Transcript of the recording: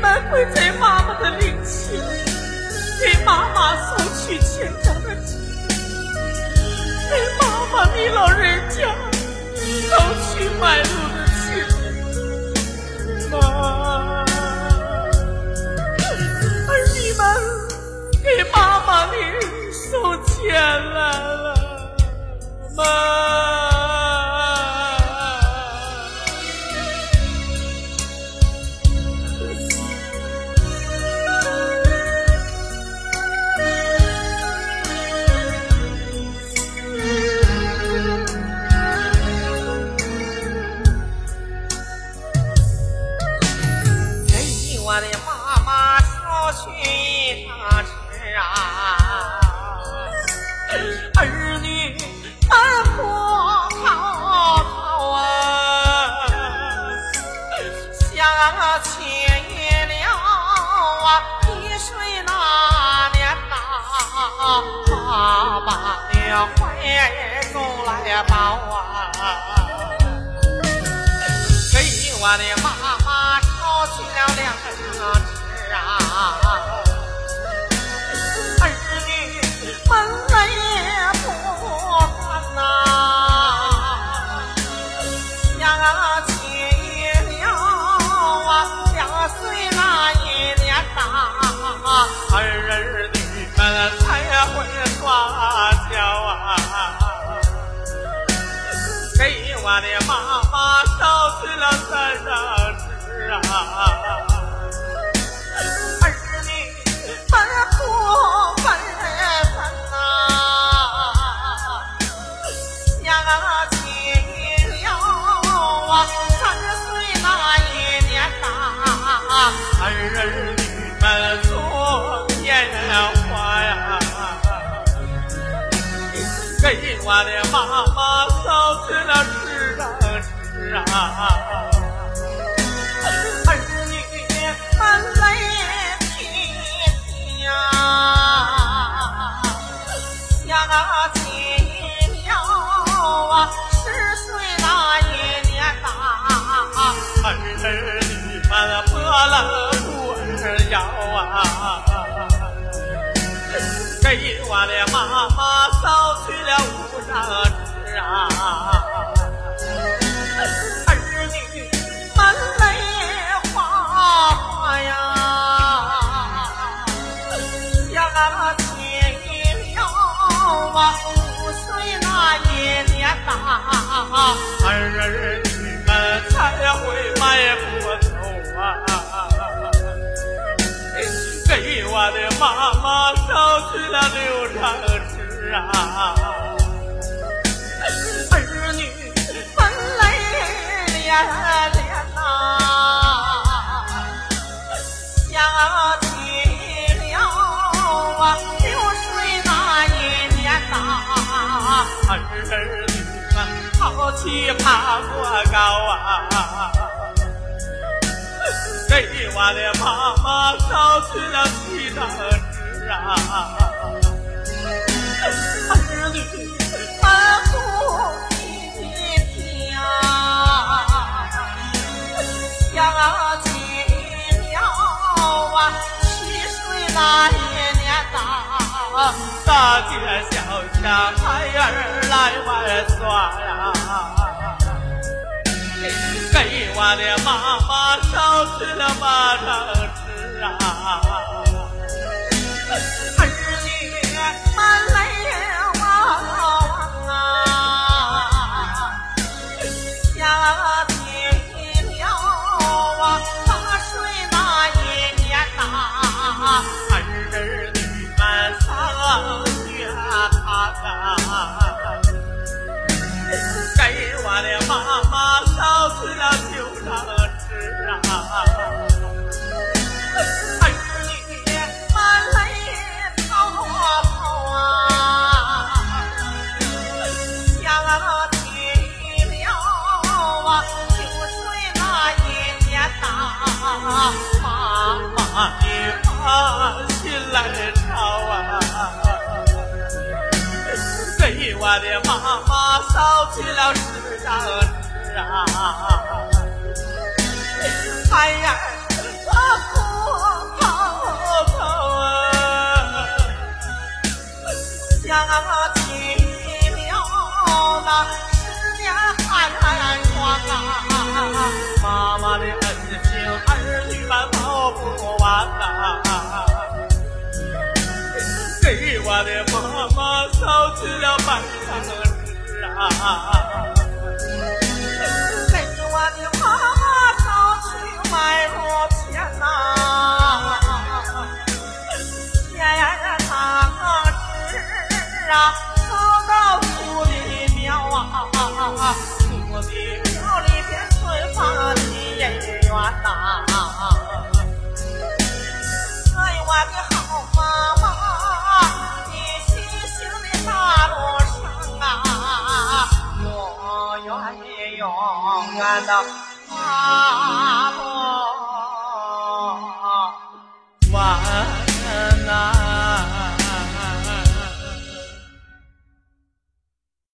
们跪在妈妈的灵前，给妈妈送去千张的纸，给妈妈你老人家都去买路怀中来抱啊，给我的妈妈捎去了两张纸啊。儿女分苦分分呐，娘亲了啊，三岁那一年呐，儿女们做年花呀，我的妈妈捎去了。啊，儿女们来听听呀，想起了啊，十岁那一年呐，儿女们破了孤儿腰啊，儿女们泪天涯，想我亲娘啊，十岁那一年啊，儿女们拨了布儿腰啊给我的妈妈捎去了五张纸啊。五岁那一年呐，儿女们才会迈步走啊，给我的妈妈捎去了六张纸啊，儿女们泪连儿女们好起爬过高啊，给我的妈妈捎去了几张纸啊，大街小巷孩儿来玩耍呀，给我的妈妈捎去了八张纸啊，啊给我的妈妈捎去了九张纸啊，儿女们来跑跑啊，想起了啊九岁那一年呐，妈妈你放心来吵啊。我的妈妈烧起了十张纸啊，捎去了半生的纸啊长安的花落。